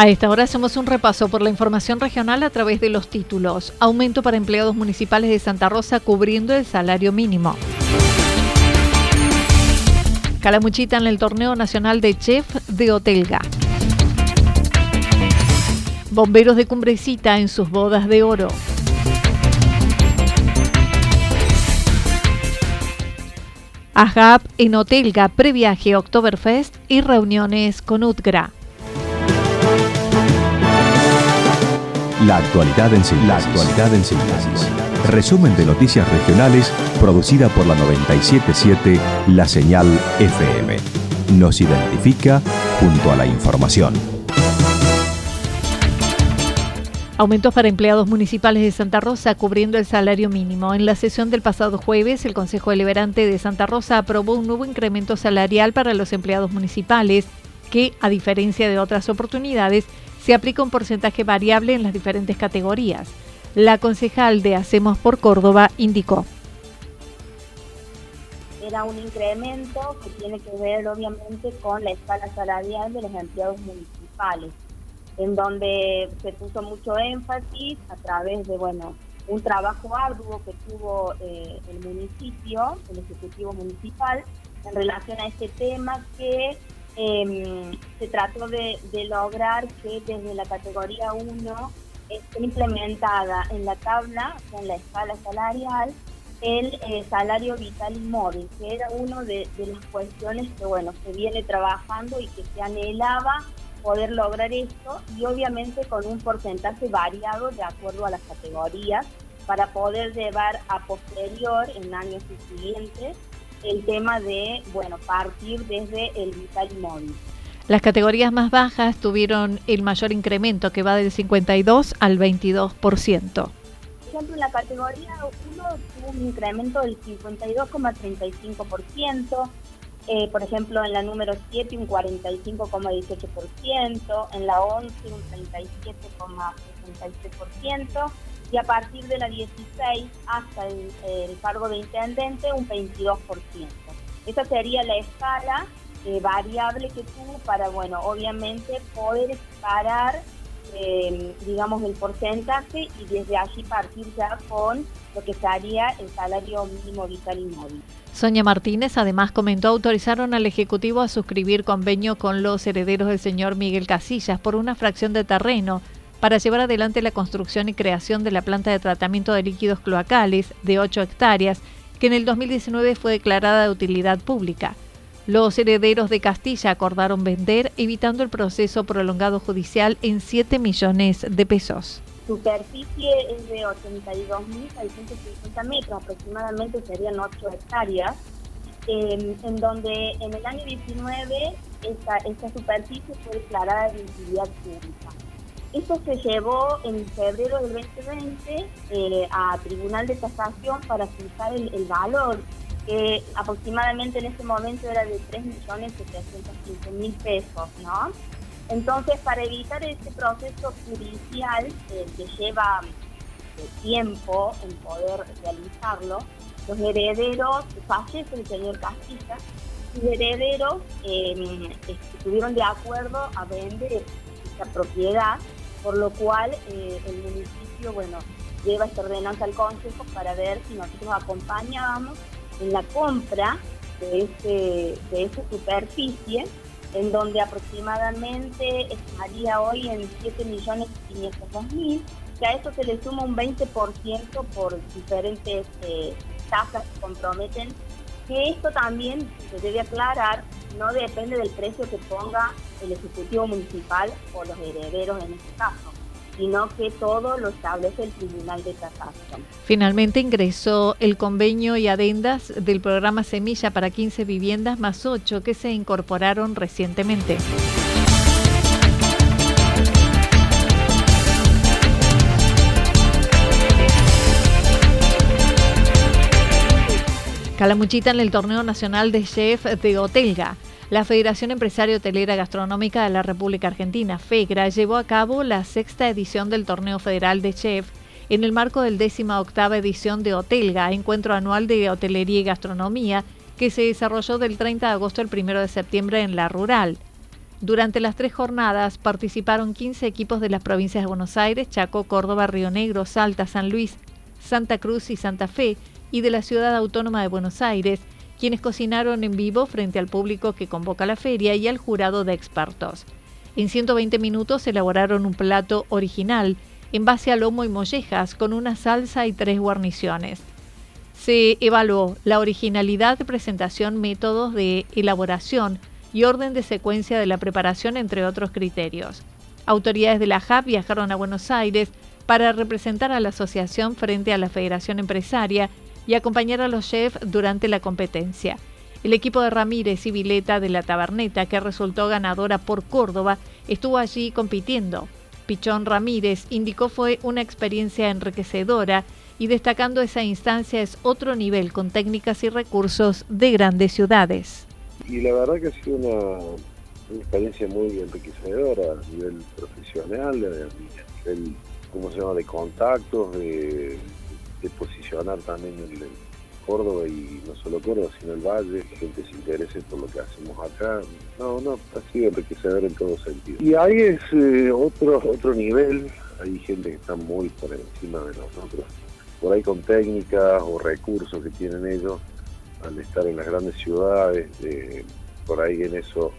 A esta hora hacemos un repaso por la información regional a través de los títulos. Aumento para empleados municipales de Santa Rosa cubriendo el salario mínimo. Calamuchita en el torneo nacional de chef de Hotelga. Bomberos de Cumbrecita en sus bodas de oro. AJAP en Hotelga, previaje Oktoberfest y reuniones con UTGRA. La actualidad en síntesis. La actualidad en síntesis. Resumen de noticias regionales producida por la 977 La Señal FM. Nos identifica junto a la información. Aumentos para empleados municipales de Santa Rosa cubriendo el salario mínimo. En la sesión del pasado jueves, el Consejo Deliberante de Santa Rosa aprobó un nuevo incremento salarial para los empleados municipales que, a diferencia de otras oportunidades, se aplica un porcentaje variable en las diferentes categorías. La concejal de Hacemos por Córdoba indicó. Era un incremento que tiene que ver obviamente con la escala salarial de los empleados municipales, en donde se puso mucho énfasis a través de, bueno, un trabajo arduo que tuvo eh, el municipio, el Ejecutivo Municipal, en relación a este tema que eh, se trató de, lograr que desde la categoría 1 esté implementada en la tabla, en la escala salarial, el eh, salario vital y móvil, que era una de, las cuestiones que bueno se viene trabajando y que se anhelaba poder lograr esto y obviamente con un porcentaje variado de acuerdo a las categorías para poder llevar a posterior en años siguientes el tema de, bueno, partir desde el vital móvil. Las categorías más bajas tuvieron el mayor incremento, que va del 52 al 22%. Por ejemplo, en la categoría 1 tuvo un incremento del 52,35%, eh, por ejemplo, en la número 7 un 45,18%, en la 11 un 37,63%, y a partir de la 16 hasta el, cargo de intendente un 22%. Esa sería la escala eh, variable que tuvo para, bueno, obviamente poder parar, em, digamos, el porcentaje y desde allí partir ya con lo que sería el salario mínimo vital y móvil. Sonia Martínez además comentó autorizaron al Ejecutivo a suscribir convenio con los herederos del señor Miguel Casillas por una fracción de terreno para llevar adelante la construcción y creación de la planta de tratamiento de líquidos cloacales de 8 hectáreas, que en el 2019 fue declarada de utilidad pública. Los herederos de Castilla acordaron vender, evitando el proceso prolongado judicial en 7 millones de pesos. Superficie es de 82.650 metros, aproximadamente serían 8 hectáreas, en, donde en el año 19 esta, esta superficie fue declarada de utilidad pública. Eso se llevó en febrero del 2020 eh, a Tribunal de Tasación para fijar el, valor, que aproximadamente en ese momento era de 3.715.000 pesos, ¿no? Entonces, para evitar ese proceso judicial eh, que lleva eh, tiempo en poder realizarlo, los herederos, fallece el señor Castilla, sus herederos em, estuvieron de acuerdo a vender esta propiedad, por lo cual eh, el municipio, bueno, lleva esta ordenanza al Consejo para ver si nosotros acompañábamos en la compra de, este, de esa superficie, en donde aproximadamente estaría hoy en 7.500.000, que a eso se le suma un 20% por diferentes eh, tasas que comprometen, que esto también se debe aclarar, no depende del precio que ponga el Ejecutivo Municipal o los herederos en este caso sino que todo lo establece el Tribunal de Casación. Finalmente ingresó el convenio y adendas del programa Semilla para 15 viviendas más 8 que se incorporaron recientemente. Calamuchita en el torneo nacional de chef de Hotelga. La Federación Empresaria Hotelera Gastronómica de la República Argentina, FEGRA, llevó a cabo la sexta edición del Torneo Federal de Chef en el marco del décima octava edición de Hotelga, encuentro anual de hotelería y gastronomía, que se desarrolló del 30 de agosto al 1 de septiembre en la rural. Durante las tres jornadas participaron 15 equipos de las provincias de Buenos Aires, Chaco, Córdoba, Río Negro, Salta, San Luis, Santa Cruz y Santa Fe, y de la Ciudad Autónoma de Buenos Aires, quienes cocinaron en vivo frente al público que convoca la feria y al jurado de expertos. En 120 minutos elaboraron un plato original en base a lomo y mollejas con una salsa y tres guarniciones. Se evaluó la originalidad de presentación, métodos de elaboración y orden de secuencia de la preparación, entre otros criterios. Autoridades de la JAP viajaron a Buenos Aires para representar a la asociación frente a la Federación Empresaria y acompañar a los chefs durante la competencia. El equipo de Ramírez y Vileta de la Taberneta, que resultó ganadora por Córdoba, estuvo allí compitiendo. Pichón Ramírez indicó fue una experiencia enriquecedora y destacando esa instancia es otro nivel con técnicas y recursos de grandes ciudades. Y la verdad que ha sido una, experiencia muy enriquecedora a nivel profesional, a nivel, ¿cómo se llama?, de contactos, de de posicionar también el, Córdoba y no solo Córdoba, sino el Valle, gente se interese por lo que hacemos acá. No, no, ha sido enriquecedor en todo sentido. Y ahí es eh, otro, otro nivel, hay gente que está muy por encima de nosotros, por ahí con técnicas o recursos que tienen ellos al estar en las grandes ciudades, por ahí en eso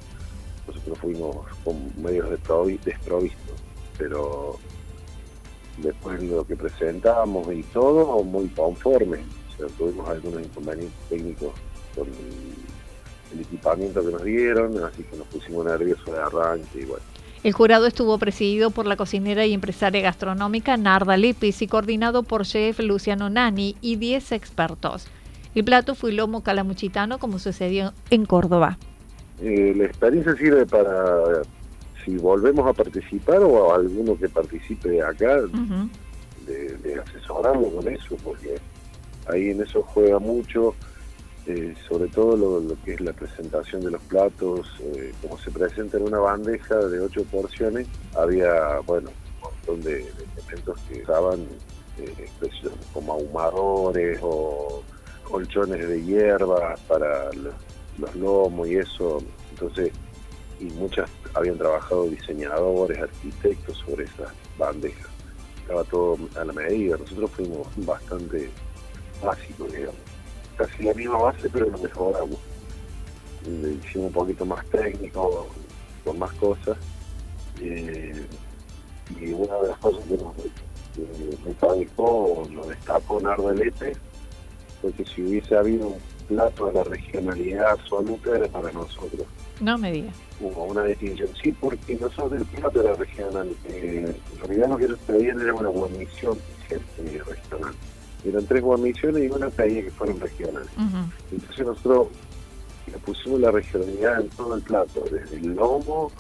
nosotros fuimos con medios desprovistos, pero después lo que presentamos y todo muy conforme. O sea, tuvimos algunos inconvenientes técnicos con el equipamiento que nos dieron, así que nos pusimos nerviosos de arranque y bueno. El jurado estuvo presidido por la cocinera y empresaria gastronómica Narda Lepis y coordinado por chef Luciano Nani y 10 expertos. El plato fue lomo calamuchitano como sucedió en Córdoba. Eh, la experiencia sirve para si volvemos a participar o a alguno que participe de acá, de, asesorarlo con eso, porque ahí en eso juega mucho, eh, sobre todo lo, que es la presentación de los platos, eh, como se presenta en una bandeja de ocho porciones, había, bueno, un montón de, elementos que usaban eh, como ahumadores o colchones de hierba para los, los lomos y eso, entonces y muchas habían trabajado diseñadores, arquitectos sobre esas bandejas. Estaba todo a la medida. Nosotros fuimos bastante básicos, digamos. Casi la misma base, pero lo mejoramos. Hicimos un poquito más técnico, con más cosas. Eh, y una de las cosas que nos eh, o lo destacó Nardelete fue que si hubiese habido un plato de la regionalidad absoluta era para nosotros. No me digas hubo una definición. Sí, porque nosotros del plato era regional. Eh, en realidad lo que nos pedían era una guarnición regional. Eran tres guarniciones y una pedía que fueran regionales. Entonces nosotros le pusimos la regionalidad en todo el plato, desde el lomo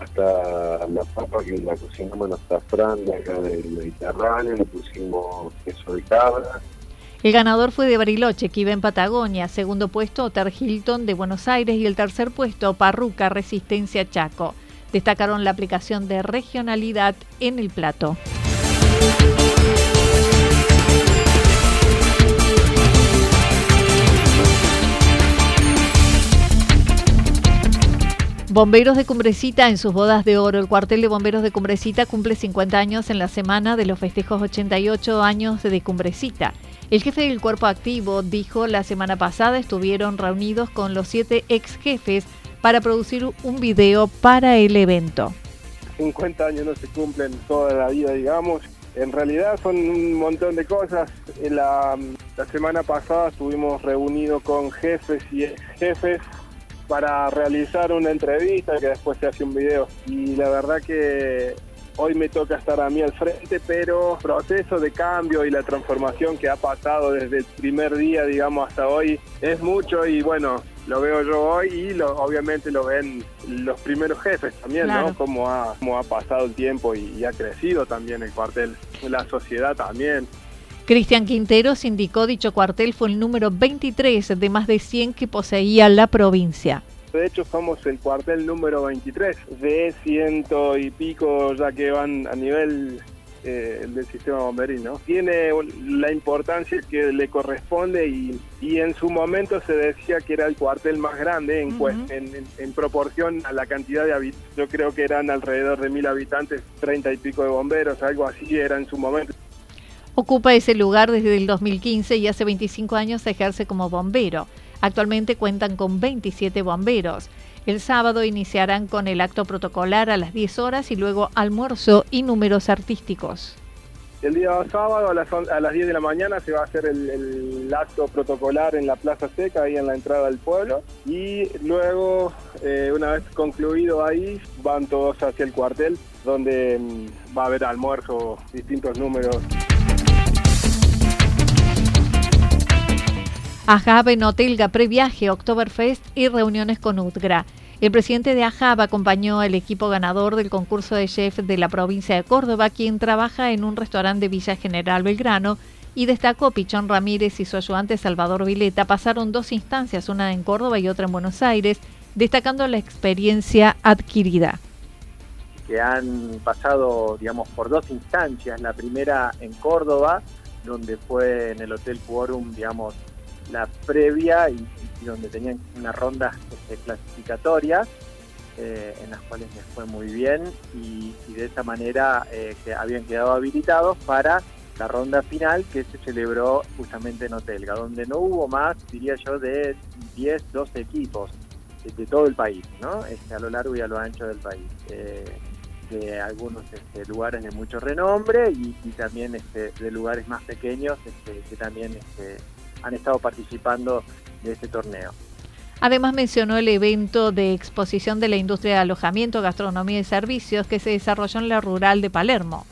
hasta la papa que la cocinamos en azafrán de acá del Mediterráneo, le pusimos queso de cabra, el ganador fue de Bariloche, que iba en Patagonia, segundo puesto Otter Hilton de Buenos Aires y el tercer puesto Parruca Resistencia Chaco. Destacaron la aplicación de regionalidad en el plato. Bomberos de Cumbrecita en sus bodas de oro. El cuartel de bomberos de Cumbrecita cumple 50 años en la semana de los festejos 88 años de Cumbrecita. El jefe del cuerpo activo dijo la semana pasada estuvieron reunidos con los siete ex jefes para producir un video para el evento. 50 años no se cumplen toda la vida, digamos. En realidad son un montón de cosas. La, la semana pasada estuvimos reunidos con jefes y ex jefes para realizar una entrevista que después se hace un video. Y la verdad que hoy me toca estar a mí al frente, pero el proceso de cambio y la transformación que ha pasado desde el primer día, digamos, hasta hoy es mucho y bueno, lo veo yo hoy y lo, obviamente lo ven los primeros jefes también, ¿no? Cómo ha, cómo ha pasado el tiempo y, y ha crecido también el cuartel, la sociedad también. Cristian Quinteros indicó dicho cuartel fue el número 23 de más de 100 que poseía la provincia. De hecho, somos el cuartel número 23 de ciento y pico ya que van a nivel eh, del sistema bomberil, ¿no? Tiene la importancia que le corresponde y, y, en su momento se decía que era el cuartel más grande en, en, en, proporción a la cantidad de habitantes. Yo creo que eran alrededor de mil habitantes, 30 y pico de bomberos, algo así era en su momento. Ocupa ese lugar desde el 2015 y hace 25 años ejerce como bombero. Actualmente cuentan con 27 bomberos. El sábado iniciarán con el acto protocolar a las 10 horas y luego almuerzo y números artísticos. El día sábado a las, a las 10 de la mañana se va a hacer el, acto protocolar en la Plaza Seca, ahí en la entrada del pueblo. Y luego, eh, una vez concluido ahí, van todos hacia el cuartel, donde mm, va a haber almuerzo, distintos números. AJAB en Hotelga, previaje, Oktoberfest y reuniones con UTGRA. El presidente de AJAB acompañó al equipo ganador del concurso de chef de la provincia de Córdoba, quien trabaja en un restaurante de Villa General Belgrano, y destacó Pichón Ramírez y su ayudante Salvador Vileta. Pasaron dos instancias, una en Córdoba y otra en Buenos Aires, destacando la experiencia adquirida. Que han pasado, digamos, por dos instancias. La primera en Córdoba, donde fue en el Hotel Quorum, digamos, la previa y, donde tenían unas rondas este, clasificatorias eh, en las cuales les fue muy bien y, de esa manera eh, habían quedado habilitados para la ronda final que se celebró justamente en Hotelga, donde no hubo más, diría yo, de 10, 12 equipos de, todo el país, ¿no? Este, a lo largo y a lo ancho del país. Eh, de algunos este, lugares de mucho renombre y, también este, de lugares más pequeños este, que también este, han estado participando de este torneo. Además mencionó el evento de exposición de la industria de alojamiento, gastronomía y servicios que se desarrolló en la rural de Palermo.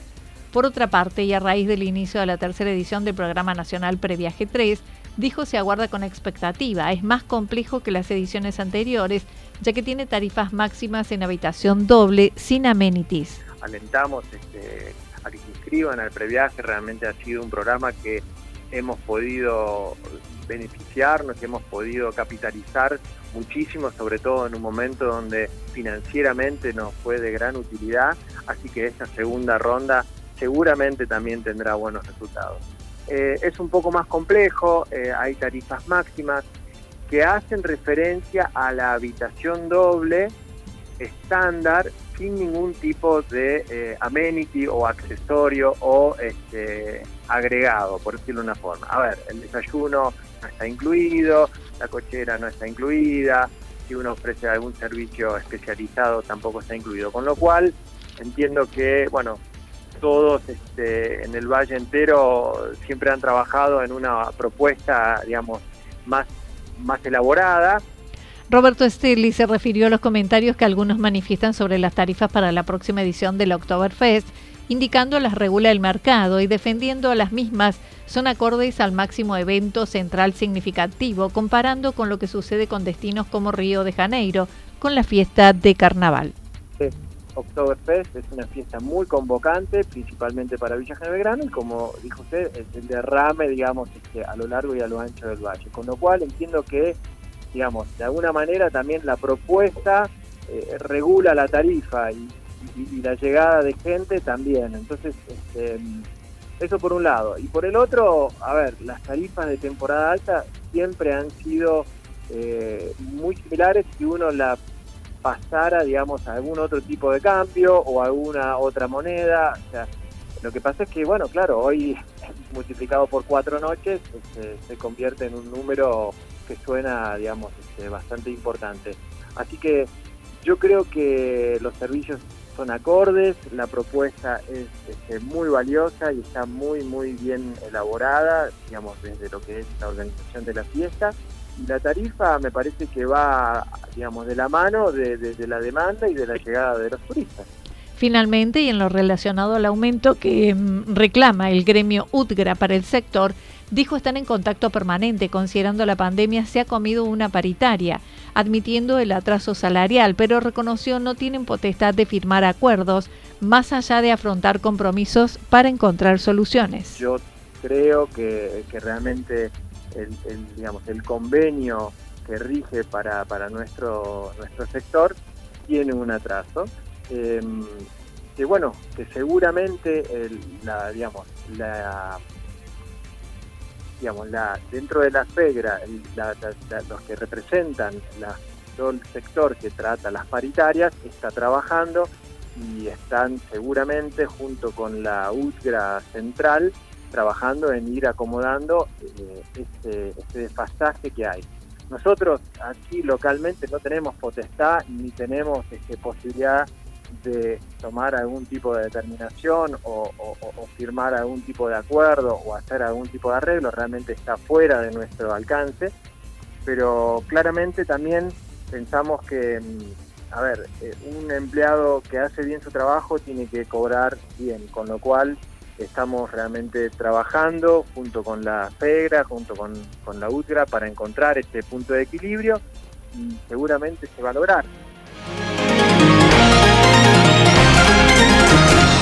Por otra parte, y a raíz del inicio de la tercera edición del Programa Nacional Previaje 3, dijo se aguarda con expectativa. Es más complejo que las ediciones anteriores, ya que tiene tarifas máximas en habitación doble sin amenities. Alentamos este, a que se inscriban al previaje, realmente ha sido un programa que hemos podido beneficiarnos, hemos podido capitalizar muchísimo, sobre todo en un momento donde financieramente nos fue de gran utilidad, así que esta segunda ronda seguramente también tendrá buenos resultados. Eh, es un poco más complejo, eh, hay tarifas máximas que hacen referencia a la habitación doble estándar sin ningún tipo de eh, amenity o accesorio o este, agregado, por decirlo de una forma. A ver, el desayuno no está incluido, la cochera no está incluida, si uno ofrece algún servicio especializado tampoco está incluido. Con lo cual, entiendo que, bueno, todos este, en el valle entero siempre han trabajado en una propuesta, digamos, más, más elaborada Roberto Stirli se refirió a los comentarios que algunos manifiestan sobre las tarifas para la próxima edición del Oktoberfest, indicando las regula el mercado y defendiendo a las mismas son acordes al máximo evento central significativo, comparando con lo que sucede con destinos como Río de Janeiro, con la fiesta de carnaval. Oktoberfest es una fiesta muy convocante, principalmente para Villa General y como dijo usted, es el derrame, digamos, este, a lo largo y a lo ancho del valle. Con lo cual entiendo que digamos, de alguna manera también la propuesta eh, regula la tarifa y, la llegada de gente también. Entonces, este, eso por un lado. Y por el otro, a ver, las tarifas de temporada alta siempre han sido eh, muy similares si uno la pasara, digamos, a algún otro tipo de cambio o alguna otra moneda. O sea, lo que pasa es que, bueno, claro, hoy multiplicado por cuatro noches este, se convierte en un número que suena, digamos, este, bastante importante. Así que yo creo que los servicios son acordes, la propuesta es este, muy valiosa y está muy, muy bien elaborada, digamos, desde lo que es la organización de la fiesta. Y la tarifa me parece que va, digamos, de la mano de, la demanda y de la llegada de los turistas. Finalmente, y en lo relacionado al aumento que mm, reclama el gremio UTGRA para el sector, dijo estar en contacto permanente, considerando la pandemia se ha comido una paritaria, admitiendo el atraso salarial, pero reconoció no tienen potestad de firmar acuerdos, más allá de afrontar compromisos para encontrar soluciones. Yo creo que, realmente el, digamos, el convenio que rige para, para nuestro, nuestro sector tiene un atraso. Em, que bueno, que seguramente la, digamos, la digamos, la, dentro de la FEGRA, los que representan todo el sector que trata las paritarias, está trabajando y están seguramente junto con la UTGRA central trabajando en ir acomodando eh, este, este desfasaje que hay. Nosotros aquí localmente no tenemos potestad ni tenemos este, posibilidad de tomar algún tipo de determinación o, firmar algún tipo de acuerdo o hacer algún tipo de arreglo, realmente está fuera de nuestro alcance, pero claramente también pensamos que, mm, a ver, eh, un empleado que hace bien su trabajo tiene que cobrar bien, con lo cual estamos realmente trabajando junto con la FEGRA, junto con, con la UTRA para encontrar este punto de equilibrio y seguramente se va a lograr.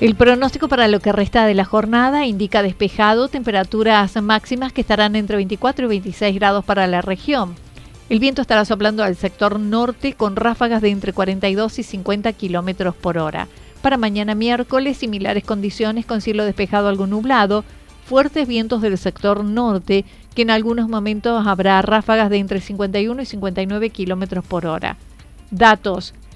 El pronóstico para lo que resta de la jornada indica despejado, temperaturas máximas que estarán entre 24 y 26 grados para la región. El viento estará soplando al sector norte con ráfagas de entre 42 y 50 kilómetros por hora. Para mañana miércoles, similares condiciones con cielo despejado algo nublado, fuertes vientos del sector norte, que en algunos momentos habrá ráfagas de entre 51 y 59 kilómetros por hora. Datos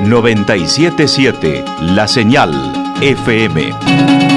977 La Señal FM.